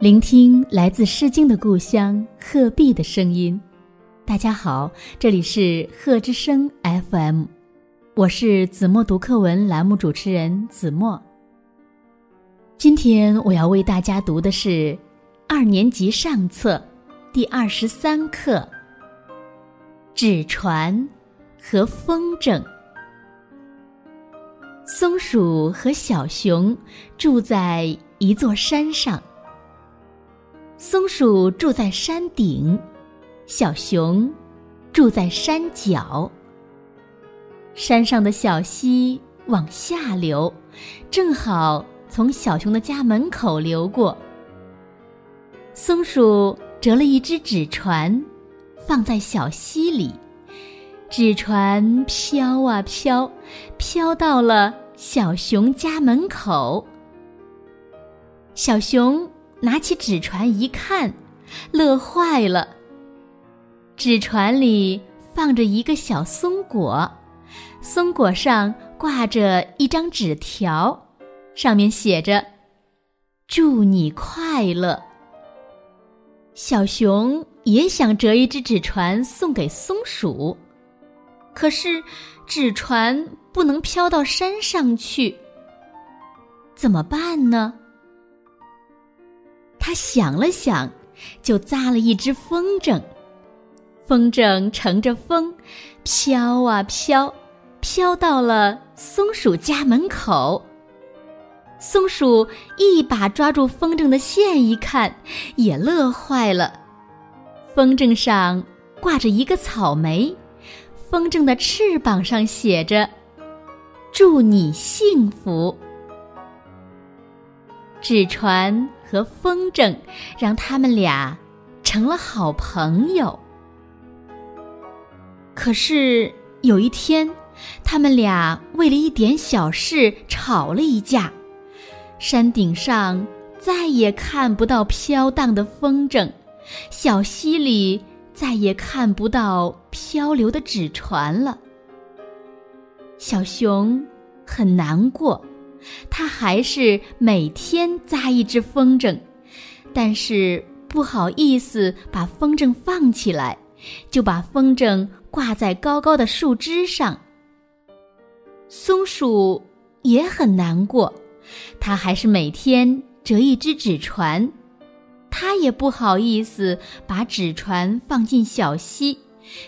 聆听来自《诗经》的故乡鹤壁的声音。大家好，这里是鹤之声 FM，我是子墨读课文栏目主持人子墨。今天我要为大家读的是二年级上册第二十三课《纸船和风筝》。松鼠和小熊住在一座山上。松鼠住在山顶，小熊住在山脚。山上的小溪往下流，正好从小熊的家门口流过。松鼠折了一只纸船，放在小溪里。纸船飘啊飘，飘到了小熊家门口。小熊拿起纸船一看，乐坏了。纸船里放着一个小松果，松果上挂着一张纸条，上面写着：“祝你快乐。”小熊也想折一只纸船送给松鼠。可是，纸船不能飘到山上去，怎么办呢？他想了想，就扎了一只风筝。风筝乘着风，飘啊飘，飘到了松鼠家门口。松鼠一把抓住风筝的线，一看，也乐坏了。风筝上挂着一个草莓。风筝的翅膀上写着：“祝你幸福。”纸船和风筝让他们俩成了好朋友。可是有一天，他们俩为了一点小事吵了一架。山顶上再也看不到飘荡的风筝，小溪里。再也看不到漂流的纸船了。小熊很难过，他还是每天扎一只风筝，但是不好意思把风筝放起来，就把风筝挂在高高的树枝上。松鼠也很难过，它还是每天折一只纸船。它也不好意思把纸船放进小溪，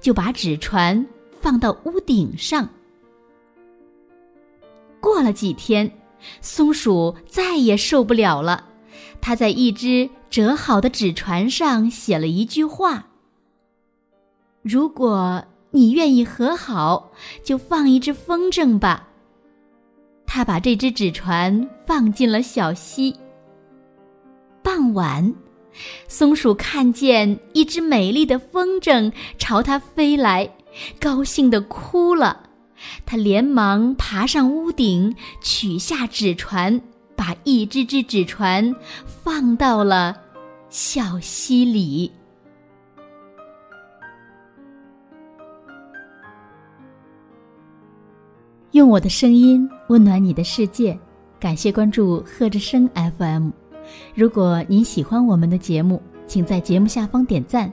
就把纸船放到屋顶上。了几天，松鼠再也受不了了，它在一只折好的纸船上写了一句话：“如果你愿意和好，就放一只风筝吧。”他把这只纸船放进了小溪。傍晚。松鼠看见一只美丽的风筝朝它飞来，高兴地哭了。他连忙爬上屋顶，取下纸船，把一只只纸船放到了小溪里。用我的声音温暖你的世界，感谢关注贺之声 FM。如果您喜欢我们的节目，请在节目下方点赞，